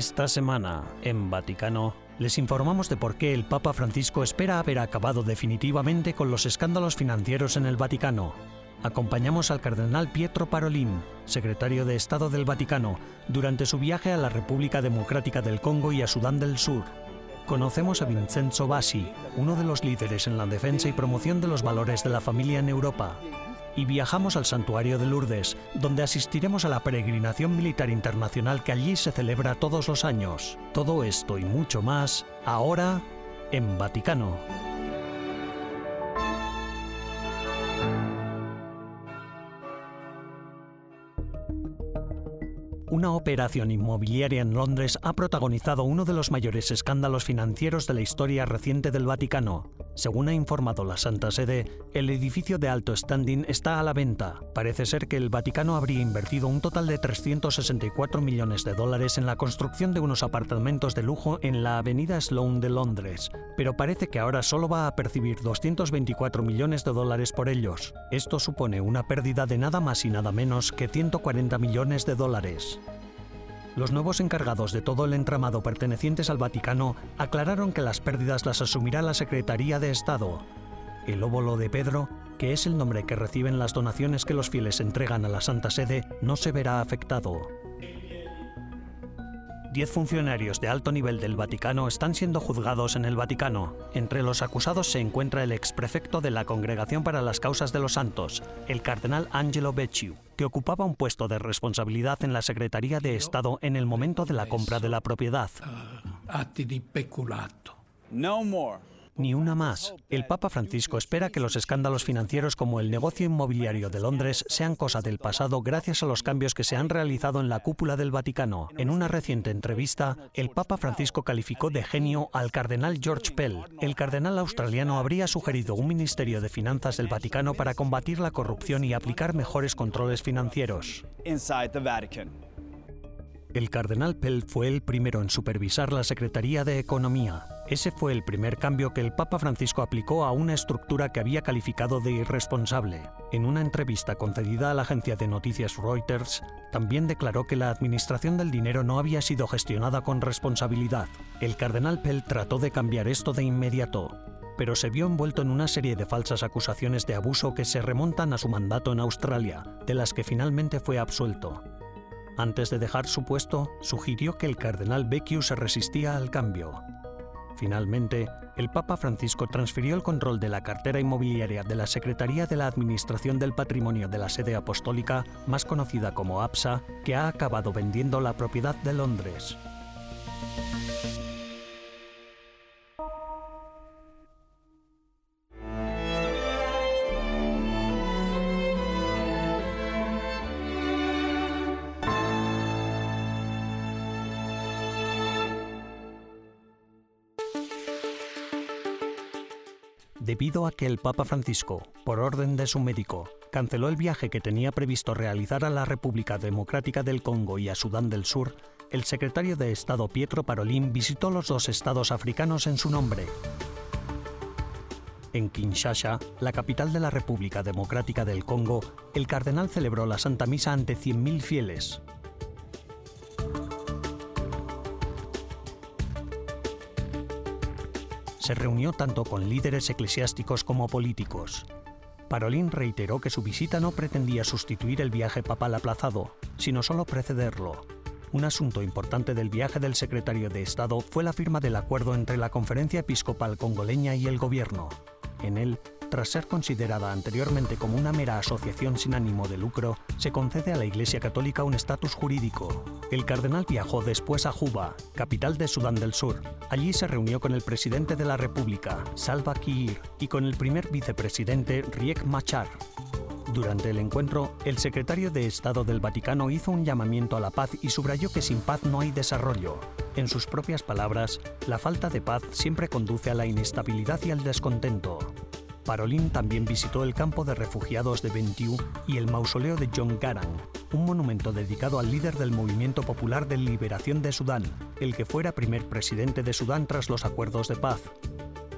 Esta semana, en Vaticano, les informamos de por qué el Papa Francisco espera haber acabado definitivamente con los escándalos financieros en el Vaticano. Acompañamos al cardenal Pietro Parolin, secretario de Estado del Vaticano, durante su viaje a la República Democrática del Congo y a Sudán del Sur. Conocemos a Vincenzo Bassi, uno de los líderes en la defensa y promoción de los valores de la familia en Europa y viajamos al santuario de Lourdes, donde asistiremos a la peregrinación militar internacional que allí se celebra todos los años. Todo esto y mucho más, ahora en Vaticano. Una operación inmobiliaria en Londres ha protagonizado uno de los mayores escándalos financieros de la historia reciente del Vaticano. Según ha informado la Santa Sede, el edificio de alto standing está a la venta. Parece ser que el Vaticano habría invertido un total de 364 millones de dólares en la construcción de unos apartamentos de lujo en la avenida Sloane de Londres, pero parece que ahora solo va a percibir 224 millones de dólares por ellos. Esto supone una pérdida de nada más y nada menos que 140 millones de dólares. Los nuevos encargados de todo el entramado pertenecientes al Vaticano aclararon que las pérdidas las asumirá la Secretaría de Estado. El óvulo de Pedro, que es el nombre que reciben las donaciones que los fieles entregan a la Santa Sede, no se verá afectado. Diez funcionarios de alto nivel del Vaticano están siendo juzgados en el Vaticano. Entre los acusados se encuentra el exprefecto de la Congregación para las Causas de los Santos, el cardenal Angelo Becciu, que ocupaba un puesto de responsabilidad en la Secretaría de Estado en el momento de la compra de la propiedad. No more ni una más. El Papa Francisco espera que los escándalos financieros como el negocio inmobiliario de Londres sean cosa del pasado gracias a los cambios que se han realizado en la cúpula del Vaticano. En una reciente entrevista, el Papa Francisco calificó de genio al cardenal George Pell. El cardenal australiano habría sugerido un ministerio de finanzas del Vaticano para combatir la corrupción y aplicar mejores controles financieros. El cardenal Pell fue el primero en supervisar la Secretaría de Economía. Ese fue el primer cambio que el Papa Francisco aplicó a una estructura que había calificado de irresponsable. En una entrevista concedida a la agencia de noticias Reuters, también declaró que la administración del dinero no había sido gestionada con responsabilidad. El cardenal Pell trató de cambiar esto de inmediato, pero se vio envuelto en una serie de falsas acusaciones de abuso que se remontan a su mandato en Australia, de las que finalmente fue absuelto. Antes de dejar su puesto, sugirió que el cardenal Becciu se resistía al cambio. Finalmente, el Papa Francisco transfirió el control de la cartera inmobiliaria de la Secretaría de la Administración del Patrimonio de la Sede Apostólica, más conocida como APSA, que ha acabado vendiendo la propiedad de Londres. Debido a que el Papa Francisco, por orden de su médico, canceló el viaje que tenía previsto realizar a la República Democrática del Congo y a Sudán del Sur, el secretario de Estado Pietro Parolin visitó los dos estados africanos en su nombre. En Kinshasa, la capital de la República Democrática del Congo, el cardenal celebró la Santa Misa ante 100.000 fieles, se reunió tanto con líderes eclesiásticos como políticos. Parolín reiteró que su visita no pretendía sustituir el viaje papal aplazado, sino solo precederlo. Un asunto importante del viaje del secretario de Estado fue la firma del acuerdo entre la Conferencia Episcopal Congoleña y el Gobierno. En él, tras ser considerada anteriormente como una mera asociación sin ánimo de lucro, se concede a la Iglesia Católica un estatus jurídico. El cardenal viajó después a Juba, capital de Sudán del Sur. Allí se reunió con el presidente de la República, Salva Kiir, y con el primer vicepresidente, Riek Machar. Durante el encuentro, el secretario de Estado del Vaticano hizo un llamamiento a la paz y subrayó que sin paz no hay desarrollo. En sus propias palabras, la falta de paz siempre conduce a la inestabilidad y al descontento. Parolin también visitó el campo de refugiados de Bentiu y el mausoleo de John Garang, un monumento dedicado al líder del Movimiento Popular de Liberación de Sudán, el que fuera primer presidente de Sudán tras los acuerdos de paz.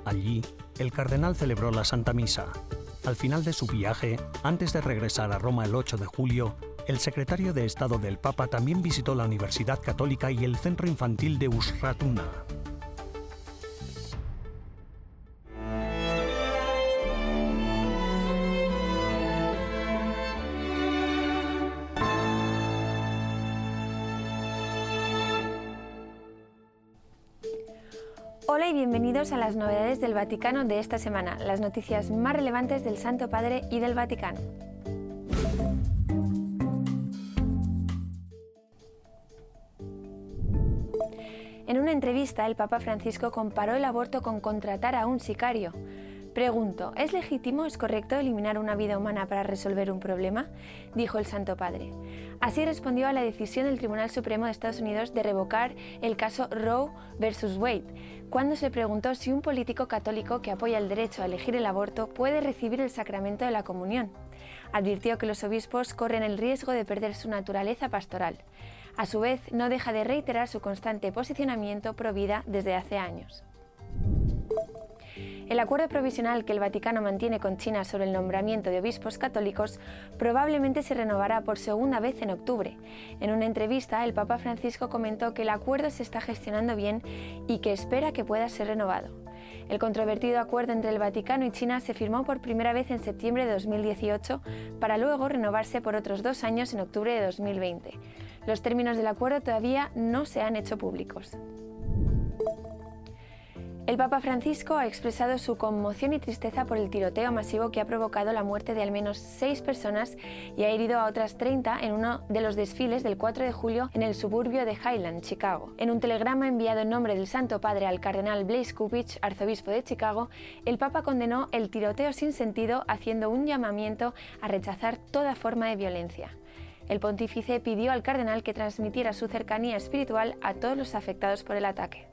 Allí, el cardenal celebró la Santa Misa. Al final de su viaje, antes de regresar a Roma el 8 de julio, el secretario de Estado del Papa también visitó la Universidad Católica y el Centro Infantil de Usratuna. Hola y bienvenidos a las novedades del Vaticano de esta semana, las noticias más relevantes del Santo Padre y del Vaticano. En una entrevista, el Papa Francisco comparó el aborto con contratar a un sicario. Pregunto, ¿es legítimo, es correcto eliminar una vida humana para resolver un problema? Dijo el Santo Padre. Así respondió a la decisión del Tribunal Supremo de Estados Unidos de revocar el caso Roe versus Wade, cuando se preguntó si un político católico que apoya el derecho a elegir el aborto puede recibir el sacramento de la comunión. Advirtió que los obispos corren el riesgo de perder su naturaleza pastoral. A su vez, no deja de reiterar su constante posicionamiento pro vida desde hace años. El acuerdo provisional que el Vaticano mantiene con China sobre el nombramiento de obispos católicos probablemente se renovará por segunda vez en octubre. En una entrevista, el Papa Francisco comentó que el acuerdo se está gestionando bien y que espera que pueda ser renovado. El controvertido acuerdo entre el Vaticano y China se firmó por primera vez en septiembre de 2018 para luego renovarse por otros dos años en octubre de 2020. Los términos del acuerdo todavía no se han hecho públicos. El Papa Francisco ha expresado su conmoción y tristeza por el tiroteo masivo que ha provocado la muerte de al menos seis personas y ha herido a otras 30 en uno de los desfiles del 4 de julio en el suburbio de Highland, Chicago. En un telegrama enviado en nombre del Santo Padre al cardenal Blaise Kupich, arzobispo de Chicago, el Papa condenó el tiroteo sin sentido haciendo un llamamiento a rechazar toda forma de violencia. El pontífice pidió al cardenal que transmitiera su cercanía espiritual a todos los afectados por el ataque.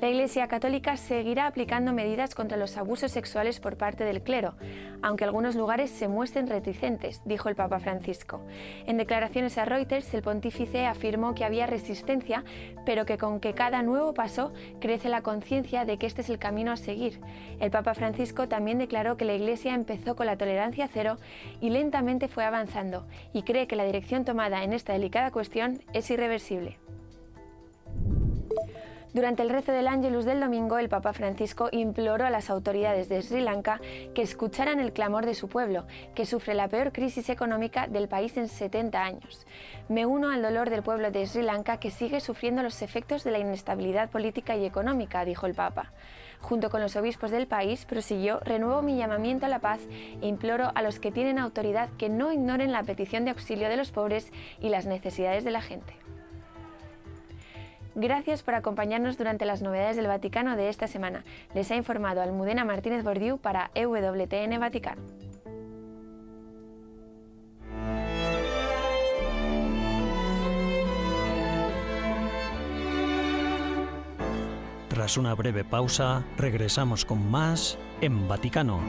La Iglesia Católica seguirá aplicando medidas contra los abusos sexuales por parte del clero, aunque algunos lugares se muestren reticentes, dijo el Papa Francisco. En declaraciones a Reuters, el pontífice afirmó que había resistencia, pero que con que cada nuevo paso crece la conciencia de que este es el camino a seguir. El Papa Francisco también declaró que la Iglesia empezó con la tolerancia cero y lentamente fue avanzando, y cree que la dirección tomada en esta delicada cuestión es irreversible. Durante el rezo del Ángelus del domingo, el Papa Francisco imploró a las autoridades de Sri Lanka que escucharan el clamor de su pueblo, que sufre la peor crisis económica del país en 70 años. Me uno al dolor del pueblo de Sri Lanka que sigue sufriendo los efectos de la inestabilidad política y económica, dijo el Papa. Junto con los obispos del país, prosiguió, renuevo mi llamamiento a la paz e imploro a los que tienen autoridad que no ignoren la petición de auxilio de los pobres y las necesidades de la gente. Gracias por acompañarnos durante las novedades del Vaticano de esta semana. Les ha informado Almudena Martínez Bordiú para EWTN Vaticano. Tras una breve pausa, regresamos con más en Vaticano.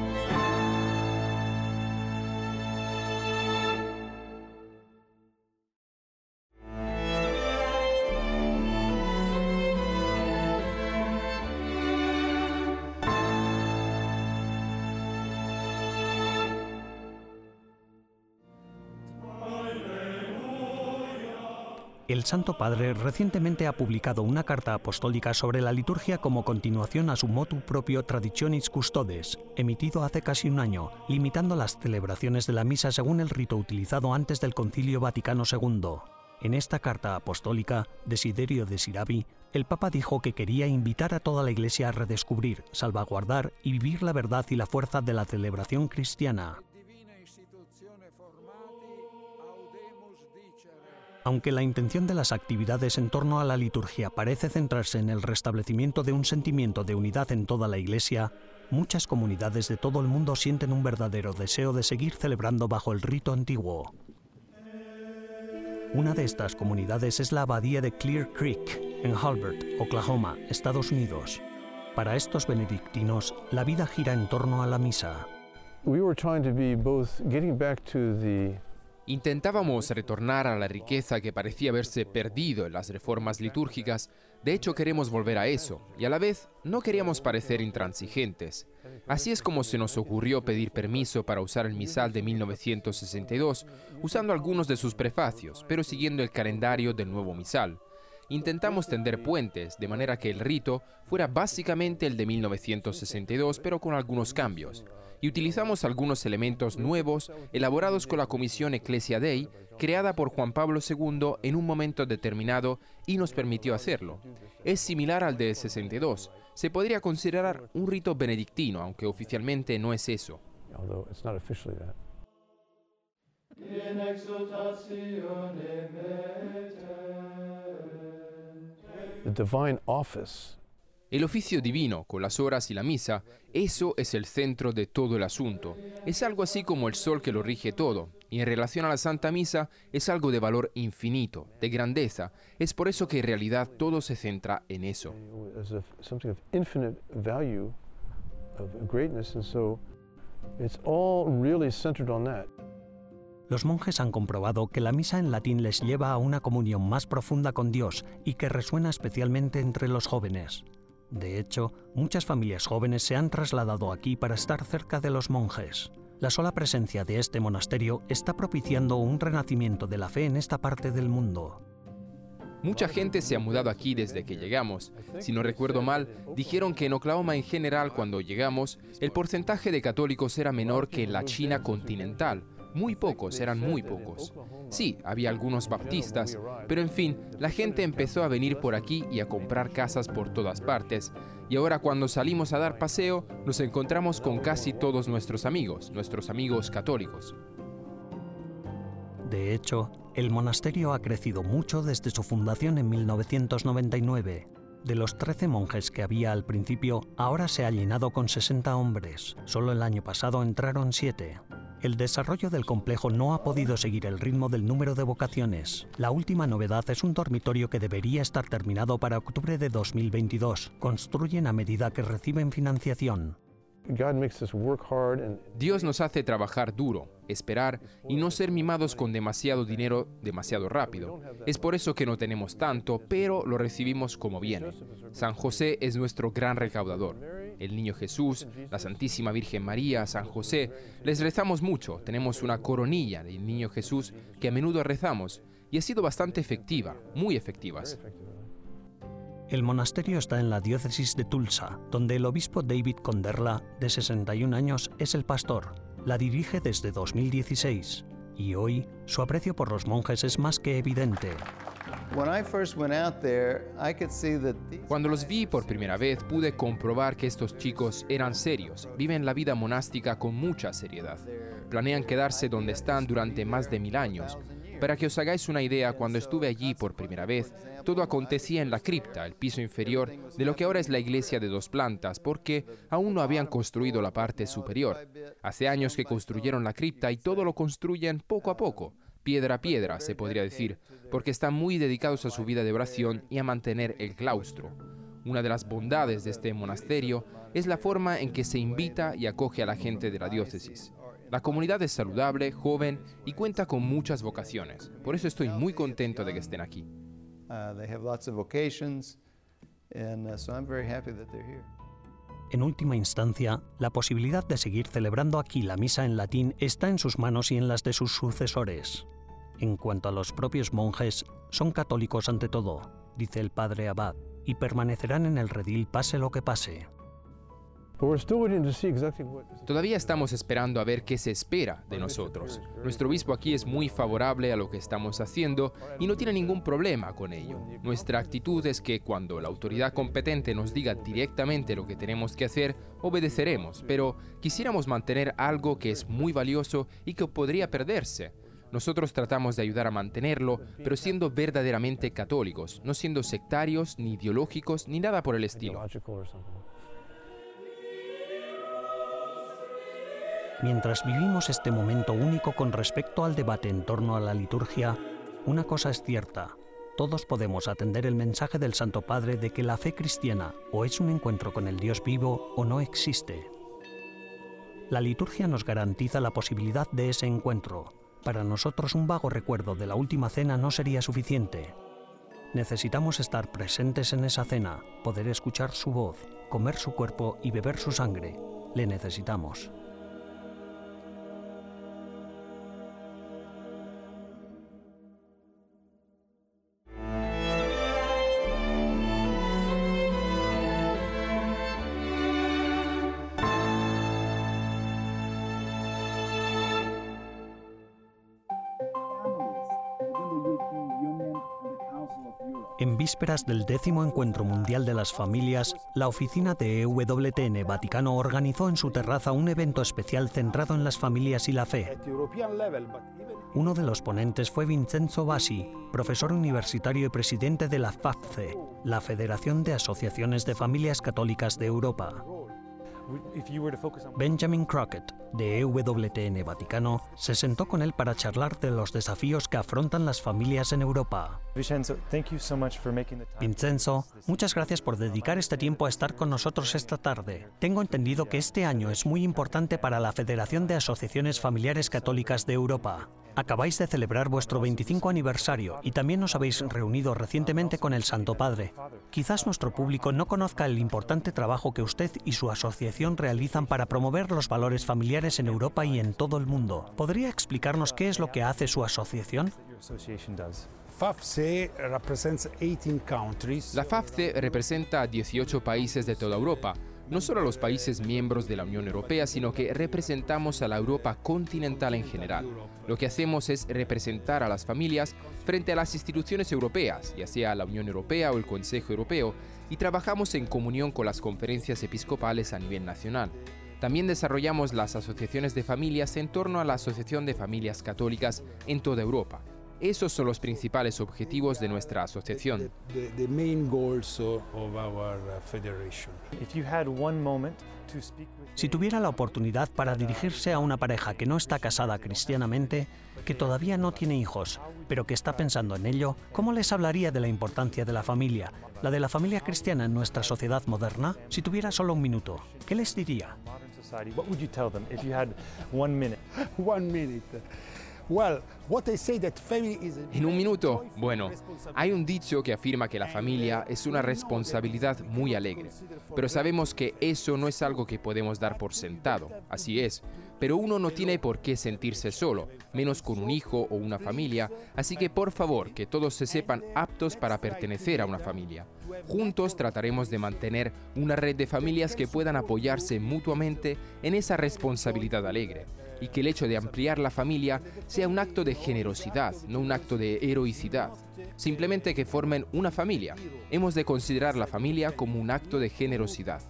El Santo Padre recientemente ha publicado una carta apostólica sobre la liturgia como continuación a su motu propio Traditionis Custodes, emitido hace casi un año, limitando las celebraciones de la misa según el rito utilizado antes del Concilio Vaticano II. En esta carta apostólica, Desiderio de Sirabi, el Papa dijo que quería invitar a toda la Iglesia a redescubrir, salvaguardar y vivir la verdad y la fuerza de la celebración cristiana. Aunque la intención de las actividades en torno a la liturgia parece centrarse en el restablecimiento de un sentimiento de unidad en toda la Iglesia, muchas comunidades de todo el mundo sienten un verdadero deseo de seguir celebrando bajo el rito antiguo. Una de estas comunidades es la abadía de Clear Creek, en Halbert, Oklahoma, Estados Unidos. Para estos benedictinos, la vida gira en torno a la misa. We were trying to be both getting back to the Intentábamos retornar a la riqueza que parecía haberse perdido en las reformas litúrgicas, de hecho queremos volver a eso, y a la vez no queríamos parecer intransigentes. Así es como se nos ocurrió pedir permiso para usar el misal de 1962, usando algunos de sus prefacios, pero siguiendo el calendario del nuevo misal. Intentamos tender puentes, de manera que el rito fuera básicamente el de 1962, pero con algunos cambios y utilizamos algunos elementos nuevos elaborados con la Comisión Ecclesia Dei, creada por Juan Pablo II en un momento determinado y nos permitió hacerlo. Es similar al de 62. Se podría considerar un rito benedictino, aunque oficialmente no es eso. El oficio divino, con las horas y la misa, eso es el centro de todo el asunto. Es algo así como el sol que lo rige todo. Y en relación a la Santa Misa es algo de valor infinito, de grandeza. Es por eso que en realidad todo se centra en eso. Los monjes han comprobado que la misa en latín les lleva a una comunión más profunda con Dios y que resuena especialmente entre los jóvenes. De hecho, muchas familias jóvenes se han trasladado aquí para estar cerca de los monjes. La sola presencia de este monasterio está propiciando un renacimiento de la fe en esta parte del mundo. Mucha gente se ha mudado aquí desde que llegamos. Si no recuerdo mal, dijeron que en Oklahoma en general cuando llegamos, el porcentaje de católicos era menor que en la China continental, muy pocos, eran muy pocos. Sí, había algunos baptistas, pero en fin, la gente empezó a venir por aquí y a comprar casas por todas partes. Y ahora cuando salimos a dar paseo, nos encontramos con casi todos nuestros amigos, nuestros amigos católicos. De hecho, el monasterio ha crecido mucho desde su fundación en 1999. De los 13 monjes que había al principio, ahora se ha llenado con 60 hombres. Solo el año pasado entraron 7 el desarrollo del complejo no ha podido seguir el ritmo del número de vocaciones. La última novedad es un dormitorio que debería estar terminado para octubre de 2022. Construyen a medida que reciben financiación. Dios nos hace trabajar duro, esperar y no ser mimados con demasiado dinero demasiado rápido. Es por eso que no tenemos tanto, pero lo recibimos como viene. San José es nuestro gran recaudador. El Niño Jesús, la Santísima Virgen María, San José, les rezamos mucho. Tenemos una coronilla del Niño Jesús que a menudo rezamos y ha sido bastante efectiva, muy efectivas. El monasterio está en la diócesis de Tulsa, donde el obispo David Conderla, de 61 años, es el pastor. La dirige desde 2016 y hoy su aprecio por los monjes es más que evidente. Cuando los vi por primera vez pude comprobar que estos chicos eran serios, viven la vida monástica con mucha seriedad, planean quedarse donde están durante más de mil años. Para que os hagáis una idea, cuando estuve allí por primera vez, todo acontecía en la cripta, el piso inferior de lo que ahora es la iglesia de dos plantas, porque aún no habían construido la parte superior. Hace años que construyeron la cripta y todo lo construyen poco a poco, piedra a piedra, se podría decir, porque están muy dedicados a su vida de oración y a mantener el claustro. Una de las bondades de este monasterio es la forma en que se invita y acoge a la gente de la diócesis. La comunidad es saludable, joven y cuenta con muchas vocaciones. Por eso estoy muy contento de que estén aquí. En última instancia, la posibilidad de seguir celebrando aquí la misa en latín está en sus manos y en las de sus sucesores. En cuanto a los propios monjes, son católicos ante todo, dice el padre Abad, y permanecerán en el redil pase lo que pase. Todavía estamos esperando a ver qué se espera de nosotros. Nuestro obispo aquí es muy favorable a lo que estamos haciendo y no tiene ningún problema con ello. Nuestra actitud es que cuando la autoridad competente nos diga directamente lo que tenemos que hacer, obedeceremos, pero quisiéramos mantener algo que es muy valioso y que podría perderse. Nosotros tratamos de ayudar a mantenerlo, pero siendo verdaderamente católicos, no siendo sectarios, ni ideológicos, ni nada por el estilo. Mientras vivimos este momento único con respecto al debate en torno a la liturgia, una cosa es cierta. Todos podemos atender el mensaje del Santo Padre de que la fe cristiana o es un encuentro con el Dios vivo o no existe. La liturgia nos garantiza la posibilidad de ese encuentro. Para nosotros un vago recuerdo de la última cena no sería suficiente. Necesitamos estar presentes en esa cena, poder escuchar su voz, comer su cuerpo y beber su sangre. Le necesitamos. Vísperas del décimo Encuentro Mundial de las Familias, la oficina de EWTN Vaticano organizó en su terraza un evento especial centrado en las familias y la fe. Uno de los ponentes fue Vincenzo Bassi, profesor universitario y presidente de la FAFCE, la Federación de Asociaciones de Familias Católicas de Europa. Benjamin Crockett, de EWTN Vaticano, se sentó con él para charlar de los desafíos que afrontan las familias en Europa. Vincenzo, muchas gracias por dedicar este tiempo a estar con nosotros esta tarde. Tengo entendido que este año es muy importante para la Federación de Asociaciones Familiares Católicas de Europa. Acabáis de celebrar vuestro 25 aniversario y también os habéis reunido recientemente con el Santo Padre. Quizás nuestro público no conozca el importante trabajo que usted y su asociación realizan para promover los valores familiares en Europa y en todo el mundo. ¿Podría explicarnos qué es lo que hace su asociación? La FAFCE representa a 18 países de toda Europa no solo a los países miembros de la Unión Europea, sino que representamos a la Europa continental en general. Lo que hacemos es representar a las familias frente a las instituciones europeas, ya sea la Unión Europea o el Consejo Europeo, y trabajamos en comunión con las conferencias episcopales a nivel nacional. También desarrollamos las asociaciones de familias en torno a la Asociación de Familias Católicas en toda Europa. Esos son los principales objetivos de nuestra asociación. Si tuviera la oportunidad para dirigirse a una pareja que no está casada cristianamente, que todavía no tiene hijos, pero que está pensando en ello, ¿cómo les hablaría de la importancia de la familia, la de la familia cristiana en nuestra sociedad moderna? Si tuviera solo un minuto, ¿qué les diría? En un minuto, bueno, hay un dicho que afirma que la familia es una responsabilidad muy alegre, pero sabemos que eso no es algo que podemos dar por sentado, así es, pero uno no tiene por qué sentirse solo, menos con un hijo o una familia, así que por favor que todos se sepan aptos para pertenecer a una familia. Juntos trataremos de mantener una red de familias que puedan apoyarse mutuamente en esa responsabilidad alegre y que el hecho de ampliar la familia sea un acto de generosidad, no un acto de heroicidad. Simplemente que formen una familia. Hemos de considerar la familia como un acto de generosidad.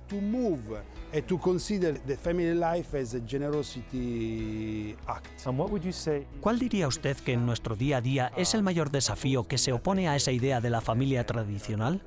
¿Cuál diría usted que en nuestro día a día es el mayor desafío que se opone a esa idea de la familia tradicional?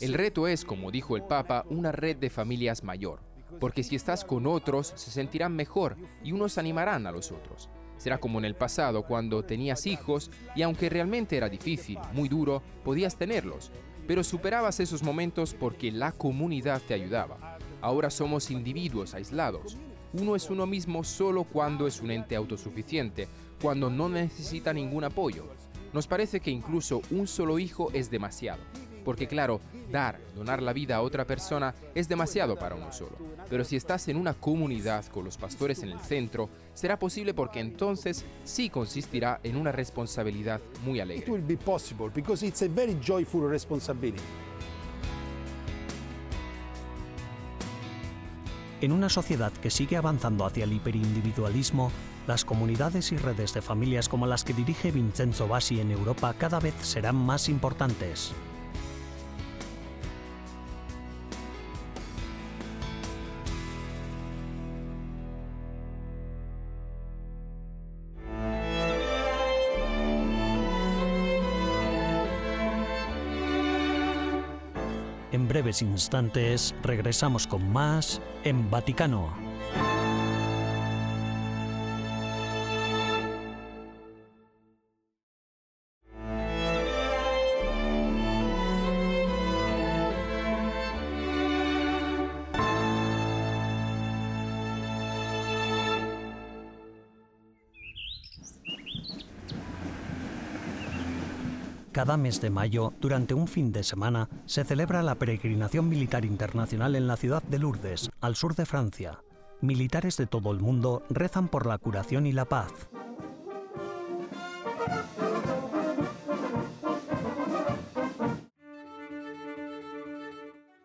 El reto es, como dijo el Papa, una red de familias mayor porque si estás con otros se sentirán mejor y unos animarán a los otros. Será como en el pasado cuando tenías hijos y aunque realmente era difícil, muy duro, podías tenerlos, pero superabas esos momentos porque la comunidad te ayudaba. Ahora somos individuos aislados. Uno es uno mismo solo cuando es un ente autosuficiente, cuando no necesita ningún apoyo. Nos parece que incluso un solo hijo es demasiado. Porque claro, dar, donar la vida a otra persona es demasiado para uno solo. Pero si estás en una comunidad con los pastores en el centro, será posible porque entonces sí consistirá en una responsabilidad muy alegre. En una sociedad que sigue avanzando hacia el hiperindividualismo, las comunidades y redes de familias como las que dirige Vincenzo Bassi en Europa cada vez serán más importantes. Instantes regresamos con más en Vaticano. Cada mes de mayo, durante un fin de semana, se celebra la peregrinación militar internacional en la ciudad de Lourdes, al sur de Francia. Militares de todo el mundo rezan por la curación y la paz.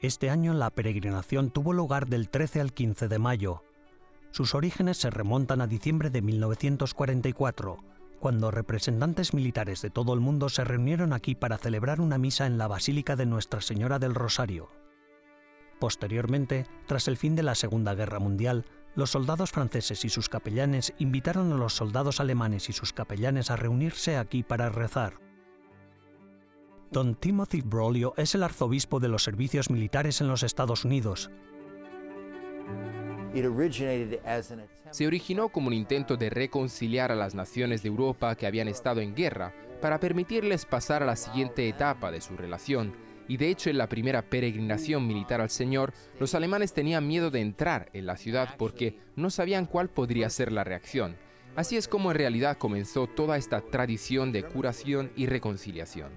Este año la peregrinación tuvo lugar del 13 al 15 de mayo. Sus orígenes se remontan a diciembre de 1944 cuando representantes militares de todo el mundo se reunieron aquí para celebrar una misa en la Basílica de Nuestra Señora del Rosario. Posteriormente, tras el fin de la Segunda Guerra Mundial, los soldados franceses y sus capellanes invitaron a los soldados alemanes y sus capellanes a reunirse aquí para rezar. Don Timothy Broglio es el arzobispo de los servicios militares en los Estados Unidos se originó como un intento de reconciliar a las naciones de Europa que habían estado en guerra para permitirles pasar a la siguiente etapa de su relación. Y de hecho en la primera peregrinación militar al Señor, los alemanes tenían miedo de entrar en la ciudad porque no sabían cuál podría ser la reacción. Así es como en realidad comenzó toda esta tradición de curación y reconciliación.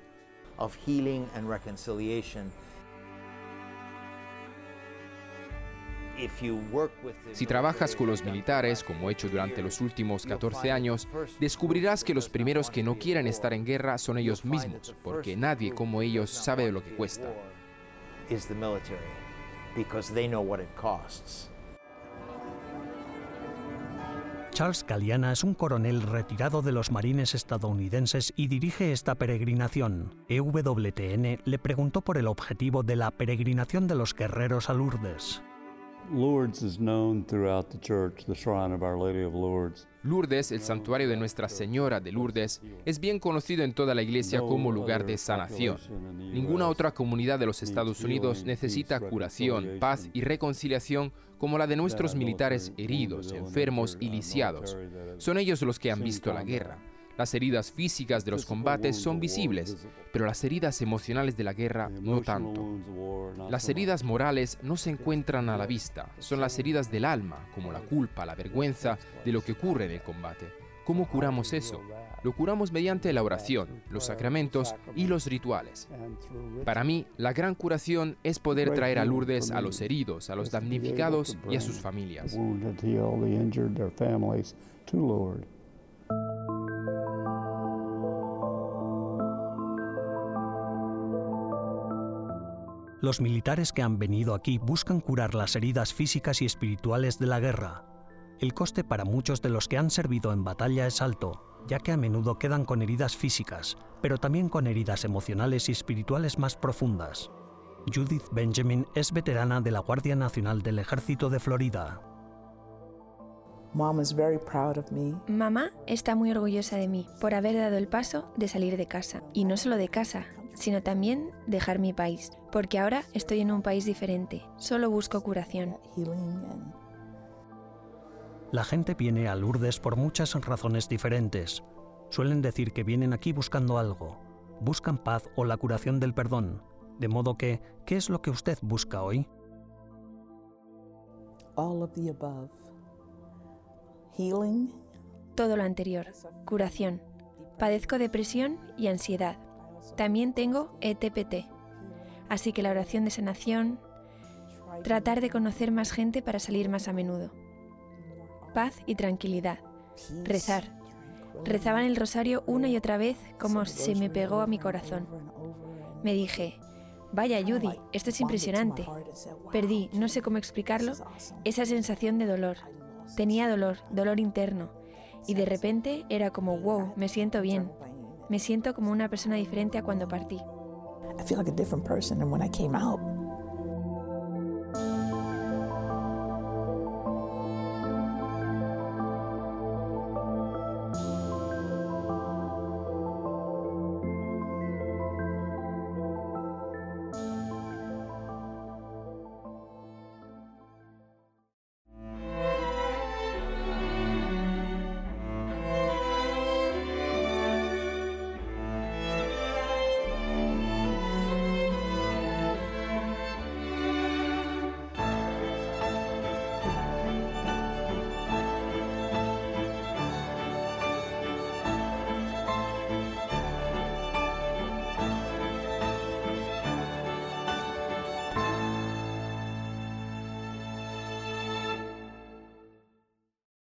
Si trabajas con los militares, como he hecho durante los últimos 14 años, descubrirás que los primeros que no quieren estar en guerra son ellos mismos, porque nadie como ellos sabe de lo que cuesta. Charles Galiana es un coronel retirado de los marines estadounidenses y dirige esta peregrinación. EWTN le preguntó por el objetivo de la peregrinación de los guerreros a Lourdes. Lourdes, el santuario de Nuestra Señora de Lourdes, es bien conocido en toda la iglesia como lugar de sanación. Ninguna otra comunidad de los Estados Unidos necesita curación, paz y reconciliación como la de nuestros militares heridos, enfermos y lisiados. Son ellos los que han visto la guerra. Las heridas físicas de los combates son visibles, pero las heridas emocionales de la guerra no tanto. Las heridas morales no se encuentran a la vista, son las heridas del alma, como la culpa, la vergüenza de lo que ocurre en el combate. ¿Cómo curamos eso? Lo curamos mediante la oración, los sacramentos y los rituales. Para mí, la gran curación es poder traer a Lourdes a los heridos, a los damnificados y a sus familias. Los militares que han venido aquí buscan curar las heridas físicas y espirituales de la guerra. El coste para muchos de los que han servido en batalla es alto, ya que a menudo quedan con heridas físicas, pero también con heridas emocionales y espirituales más profundas. Judith Benjamin es veterana de la Guardia Nacional del Ejército de Florida. Mamá está muy orgullosa de mí por haber dado el paso de salir de casa, y no solo de casa, sino también dejar mi país, porque ahora estoy en un país diferente, solo busco curación. La gente viene a Lourdes por muchas razones diferentes. Suelen decir que vienen aquí buscando algo, buscan paz o la curación del perdón. De modo que, ¿qué es lo que usted busca hoy? Todo lo anterior, curación. Padezco depresión y ansiedad. También tengo ETPT. Así que la oración de sanación, tratar de conocer más gente para salir más a menudo. Paz y tranquilidad. Rezar. Rezaba en el rosario una y otra vez como se me pegó a mi corazón. Me dije, vaya Judy, esto es impresionante. Perdí, no sé cómo explicarlo, esa sensación de dolor. Tenía dolor, dolor interno. Y de repente era como, wow, me siento bien, me siento como una persona diferente a cuando partí.